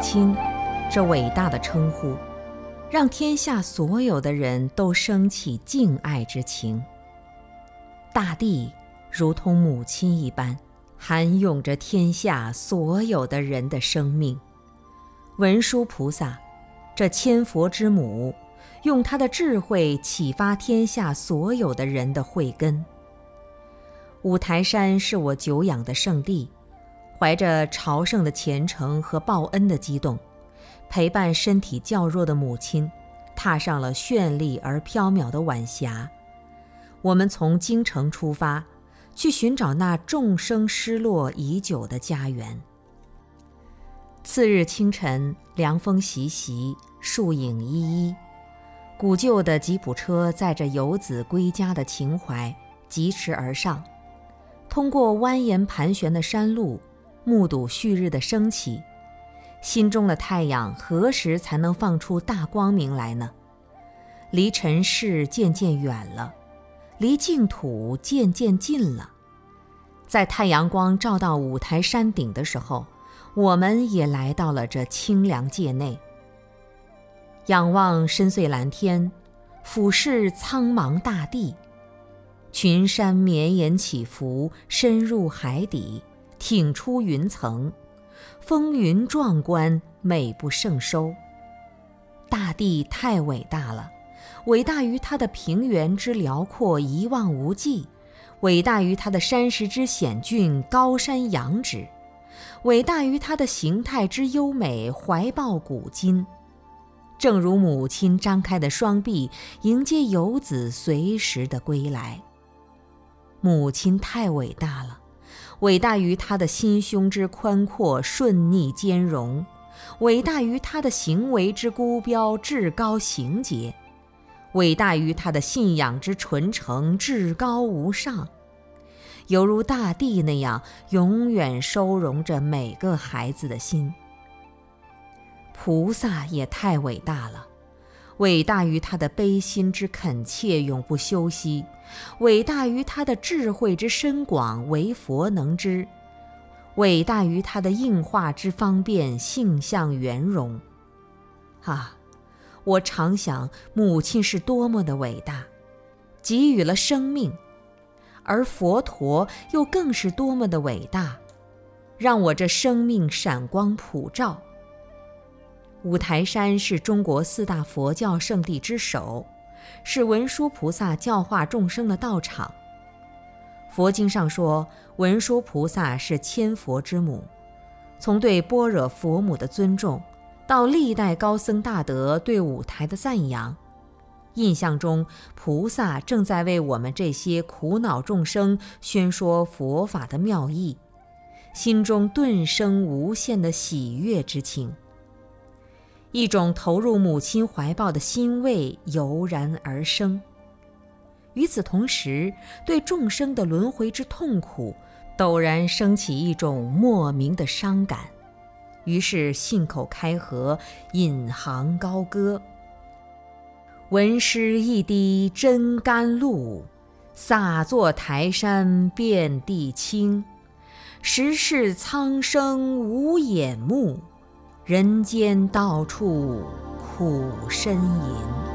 亲”这伟大的称呼，让天下所有的人都升起敬爱之情。大地如同母亲一般，含拥着天下所有的人的生命。文殊菩萨，这千佛之母，用她的智慧启发天下所有的人的慧根。五台山是我久仰的圣地，怀着朝圣的虔诚和报恩的激动，陪伴身体较弱的母亲，踏上了绚丽而飘渺的晚霞。我们从京城出发，去寻找那众生失落已久的家园。次日清晨，凉风习习，树影依依，古旧的吉普车载着游子归家的情怀疾驰而上，通过蜿蜒盘旋的山路，目睹旭日的升起。心中的太阳何时才能放出大光明来呢？离尘世渐渐远了，离净土渐渐近了。在太阳光照到五台山顶的时候。我们也来到了这清凉界内，仰望深邃蓝天，俯视苍茫大地，群山绵延起伏，深入海底，挺出云层，风云壮观，美不胜收。大地太伟大了，伟大于它的平原之辽阔一望无际，伟大于它的山石之险峻高山仰止。伟大于它的形态之优美，怀抱古今，正如母亲张开的双臂迎接游子随时的归来。母亲太伟大了，伟大于他的心胸之宽阔、顺逆兼容，伟大于他的行为之孤标、至高行洁，伟大于他的信仰之纯诚、至高无上。犹如大地那样，永远收容着每个孩子的心。菩萨也太伟大了，伟大于他的悲心之恳切，永不休息；伟大于他的智慧之深广，唯佛能知；伟大于他的应化之方便，性相圆融。啊，我常想，母亲是多么的伟大，给予了生命。而佛陀又更是多么的伟大，让我这生命闪光普照。五台山是中国四大佛教圣地之首，是文殊菩萨教化众生的道场。佛经上说，文殊菩萨是千佛之母。从对般若佛母的尊重，到历代高僧大德对五台的赞扬。印象中，菩萨正在为我们这些苦恼众生宣说佛法的妙义，心中顿生无限的喜悦之情。一种投入母亲怀抱的欣慰油然而生。与此同时，对众生的轮回之痛苦，陡然升起一种莫名的伤感，于是信口开河，引吭高歌。闻师一滴真甘露，洒作台山遍地青。实是苍生无眼目，人间到处苦呻吟。